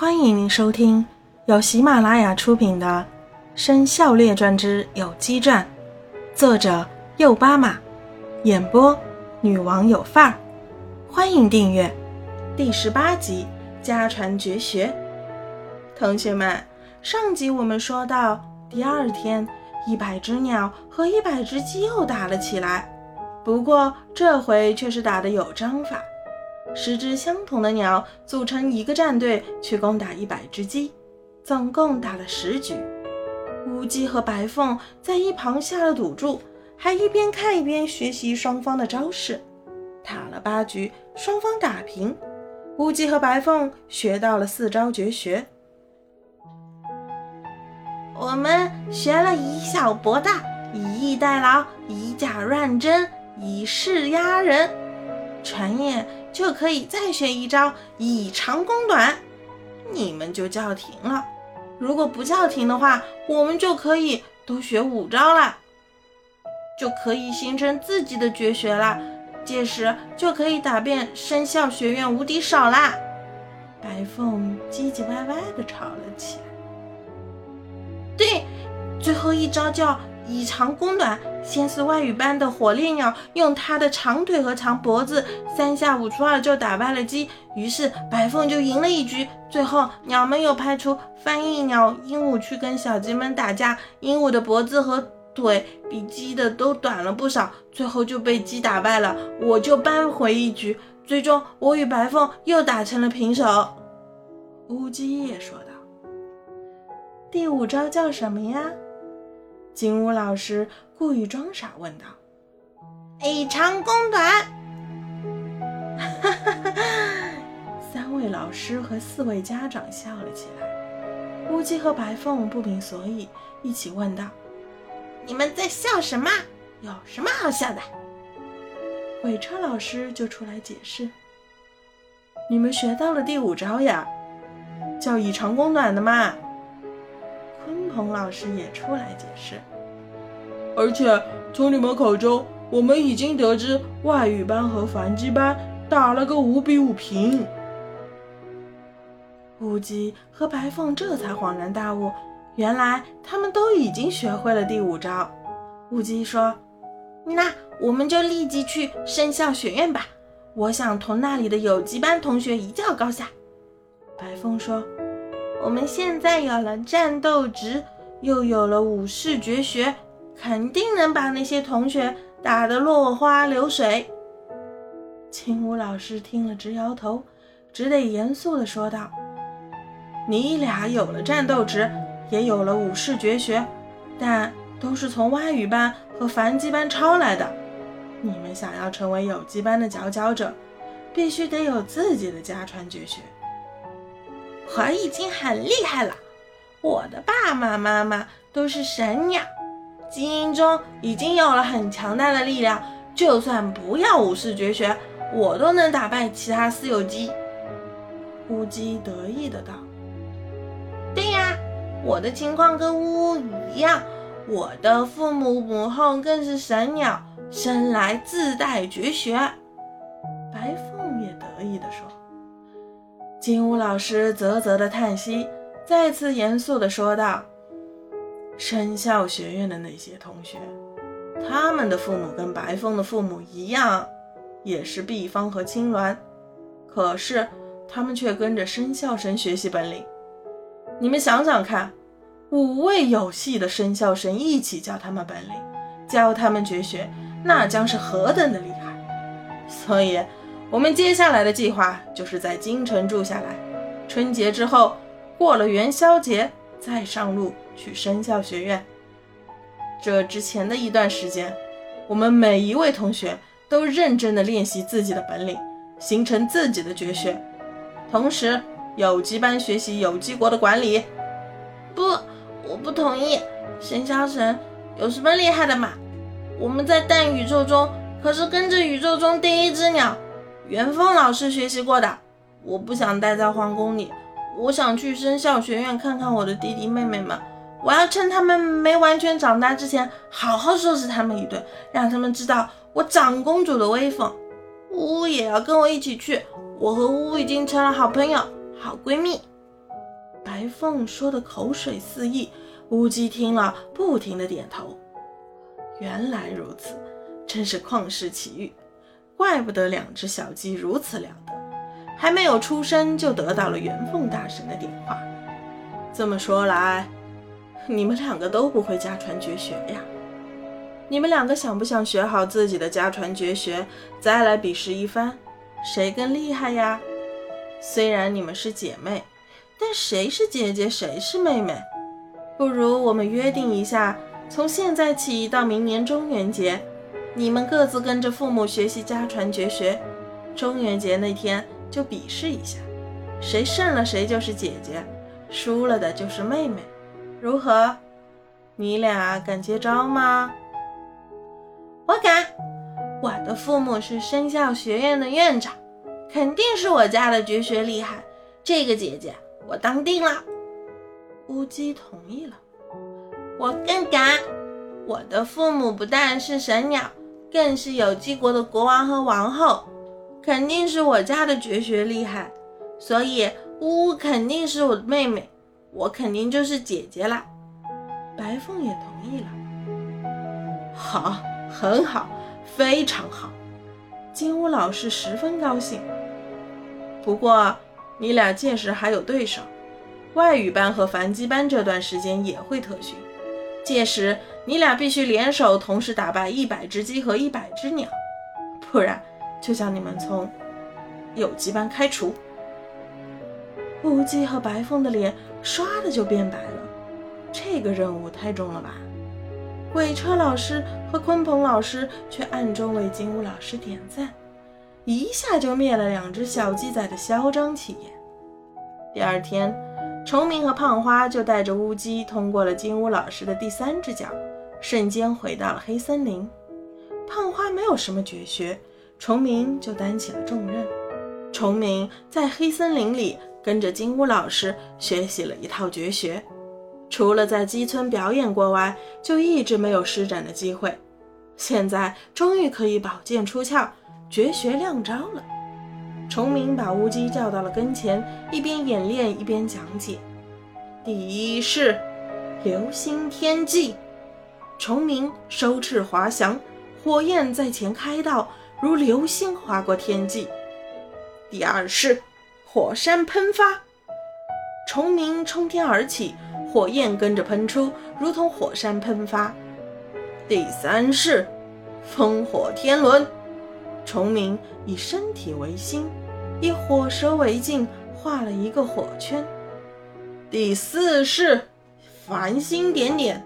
欢迎您收听由喜马拉雅出品的《生肖列传之有机传》，作者右巴马，演播女王有范儿。欢迎订阅第十八集《家传绝学》。同学们，上集我们说到，第二天，一百只鸟和一百只鸡又打了起来，不过这回却是打的有章法。十只相同的鸟组成一个战队去攻打一百只鸡，总共打了十局。乌鸡和白凤在一旁下了赌注，还一边看一边学习双方的招式。打了八局，双方打平。乌鸡和白凤学到了四招绝学。我们学了以小博大，以逸待劳，以假乱真，以势压人。传言。就可以再学一招以长攻短，你们就叫停了。如果不叫停的话，我们就可以多学五招了，就可以形成自己的绝学了。届时就可以打遍生肖学院无敌手啦！白凤唧唧歪歪的吵了起来。对，最后一招叫。以长攻短，先是外语班的火烈鸟用它的长腿和长脖子，三下五除二就打败了鸡，于是白凤就赢了一局。最后鸟们又派出翻译鸟鹦鹉去跟小鸡们打架，鹦鹉的脖子和腿比鸡的都短了不少，最后就被鸡打败了。我就扳回一局，最终我与白凤又打成了平手。乌鸡也说道：“第五招叫什么呀？”金乌老师故意装傻问道：“以长攻短。”哈哈哈！三位老师和四位家长笑了起来。乌鸡和白凤不明所以，一起问道：“你们在笑什么？有什么好笑的？”鬼车老师就出来解释：“你们学到了第五招呀，叫以长攻短的嘛。”鲲鹏老师也出来解释，而且从你们口中，我们已经得知外语班和繁鸡班打了个五比五平。乌鸡和白凤这才恍然大悟，原来他们都已经学会了第五招。乌鸡说：“那我们就立即去生肖学院吧，我想同那里的有机班同学一较高下。”白凤说。我们现在有了战斗值，又有了武士绝学，肯定能把那些同学打得落花流水。青武老师听了直摇头，只得严肃地说道：“你俩有了战斗值，也有了武士绝学，但都是从外语班和繁基班抄来的。你们想要成为有机班的佼佼者，必须得有自己的家传绝学。”我已经很厉害了，我的爸爸妈妈都是神鸟，基因中已经有了很强大的力量，就算不要武士绝学，我都能打败其他私有鸡。乌鸡得意的道：“对呀，我的情况跟乌乌一样，我的父母母后更是神鸟，生来自带绝学。”金乌老师啧啧的叹息，再次严肃的说道：“生肖学院的那些同学，他们的父母跟白凤的父母一样，也是毕方和青鸾，可是他们却跟着生肖神学习本领。你们想想看，五位有戏的生肖神一起教他们本领，教他们绝学，那将是何等的厉害！所以。”我们接下来的计划就是在京城住下来，春节之后过了元宵节再上路去生肖学院。这之前的一段时间，我们每一位同学都认真的练习自己的本领，形成自己的绝学。同时，有机班学习有机国的管理。不，我不同意。生肖神有什么厉害的嘛？我们在大宇宙中可是跟着宇宙中第一只鸟。元丰老师学习过的，我不想待在皇宫里，我想去生肖学院看看我的弟弟妹妹们。我要趁他们没完全长大之前，好好收拾他们一顿，让他们知道我长公主的威风。呜呜也要跟我一起去，我和呜呜已经成了好朋友、好闺蜜。白凤说的口水四溢，乌鸡听了不停的点头。原来如此，真是旷世奇遇，怪不得两只小鸡如此了得，还没有出生就得到了元凤大神的点化。这么说来，你们两个都不会家传绝学呀？你们两个想不想学好自己的家传绝学，再来比试一番，谁更厉害呀？虽然你们是姐妹，但谁是姐姐，谁是妹妹？不如我们约定一下，从现在起到明年中元节，你们各自跟着父母学习家传绝学，中元节那天就比试一下，谁胜了谁就是姐姐，输了的就是妹妹，如何？你俩敢接招吗？我敢，我的父母是生肖学院的院长。肯定是我家的绝学厉害，这个姐姐我当定了。乌鸡同意了。我更敢，我的父母不但是神鸟，更是有机国的国王和王后，肯定是我家的绝学厉害。所以乌肯定是我的妹妹，我肯定就是姐姐啦。白凤也同意了。好，很好，非常好。金乌老师十分高兴。不过，你俩届时还有对手，外语班和繁基班这段时间也会特训。届时你俩必须联手，同时打败一百只鸡和一百只鸟，不然就将你们从有机班开除。乌鸡和白凤的脸唰的就变白了，这个任务太重了吧？鬼车老师和鲲鹏老师却暗中为金乌老师点赞。一下就灭了两只小鸡仔的嚣张气焰。第二天，崇明和胖花就带着乌鸡通过了金乌老师的第三只脚，瞬间回到了黑森林。胖花没有什么绝学，崇明就担起了重任。崇明在黑森林里跟着金乌老师学习了一套绝学，除了在鸡村表演过外，就一直没有施展的机会。现在终于可以宝剑出鞘。绝学亮招了，崇明把乌鸡叫到了跟前，一边演练一边讲解。第一式，流星天际。崇明收翅滑翔，火焰在前开道，如流星划过天际。第二式，火山喷发。崇明冲天而起，火焰跟着喷出，如同火山喷发。第三式，烽火天轮。崇明以身体为心，以火舌为镜，画了一个火圈。第四式繁星点点，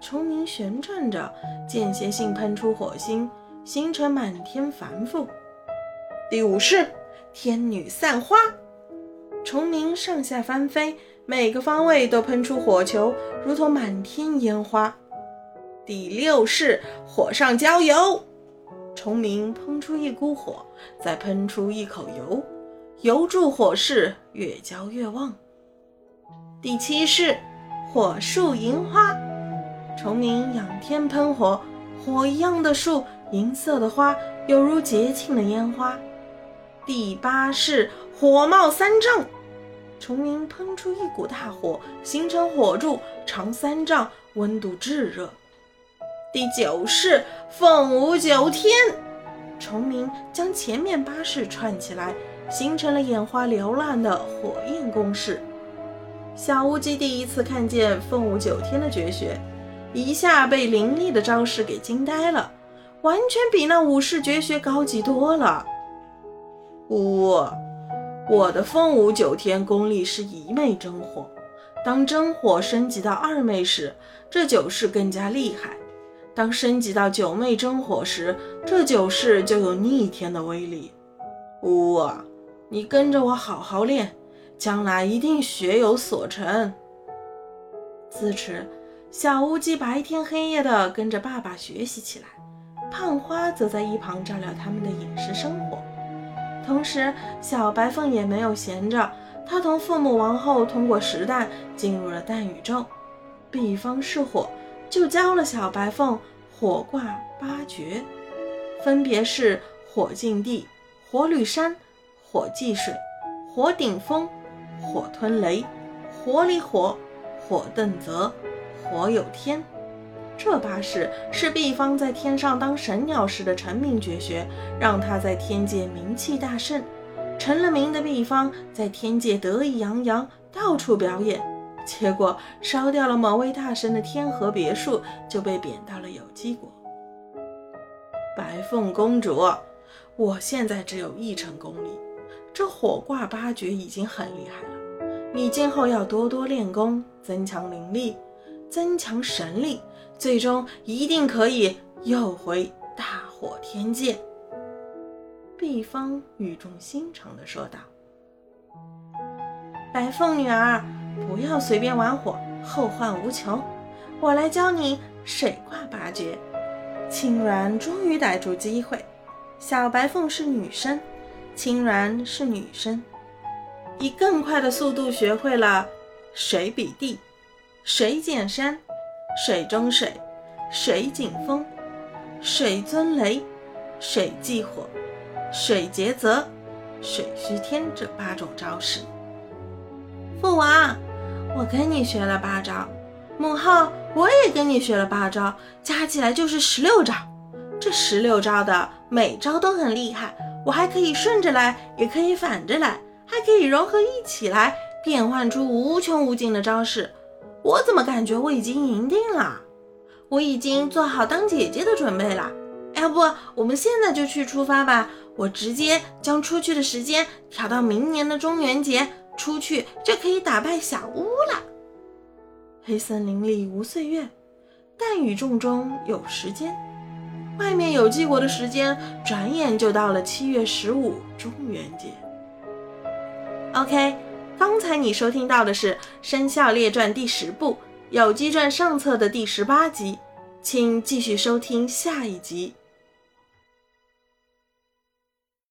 崇明旋转着，间歇性喷出火星，形成满天繁复。第五式天女散花，崇明上下翻飞，每个方位都喷出火球，如同满天烟花。第六式火上浇油。崇明喷出一股火，再喷出一口油，油助火势越浇越旺。第七式火树银花，崇明仰天喷火，火一样的树，银色的花，犹如节庆的烟花。第八式火冒三丈，崇明喷出一股大火，形成火柱，长三丈，温度炙热。第九式凤舞九天，崇明将前面八式串起来，形成了眼花缭乱的火焰攻势。小乌鸡第一次看见凤舞九天的绝学，一下被凌厉的招式给惊呆了，完全比那武士绝学高级多了。呜，我的凤舞九天功力是一昧真火，当真火升级到二昧时，这九式更加厉害。当升级到九妹真火时，这九式就有逆天的威力。呜啊，你跟着我好好练，将来一定学有所成。自此，小乌鸡白天黑夜的跟着爸爸学习起来，胖花则在一旁照料他们的饮食生活。同时，小白凤也没有闲着，她同父母王后通过实弹进入了蛋宇宙，比方是火。就教了小白凤火卦八绝，分别是火进地、火履山、火祭水、火顶风、火吞雷、火里火，火遁泽，火有天。这八式是毕方在天上当神鸟时的成名绝学，让他在天界名气大盛。成了名的毕方在天界得意洋洋，到处表演。结果烧掉了某位大神的天河别墅，就被贬到了有机国。白凤公主，我现在只有一成功力，这火挂八绝已经很厉害了。你今后要多多练功，增强灵力，增强神力，最终一定可以又回大火天界。毕方语重心长地说道：“白凤女儿。”不要随便玩火，后患无穷。我来教你水挂八绝。青鸾终于逮住机会，小白凤是女生，青鸾是女生，以更快的速度学会了水比地、水见山、水中水、水景风、水尊雷、水忌火、水劫泽、水虚天这八种招式。父王，我跟你学了八招，母后我也跟你学了八招，加起来就是十六招。这十六招的每招都很厉害，我还可以顺着来，也可以反着来，还可以融合一起来，变换出无穷无尽的招式。我怎么感觉我已经赢定了？我已经做好当姐姐的准备了。要不我们现在就去出发吧？我直接将出去的时间调到明年的中元节。出去就可以打败小屋了。黑森林里无岁月，但雨重中有时间。外面有机国的时间，转眼就到了七月十五中元节。OK，刚才你收听到的是《生肖列传》第十部《有机传》上册的第十八集，请继续收听下一集。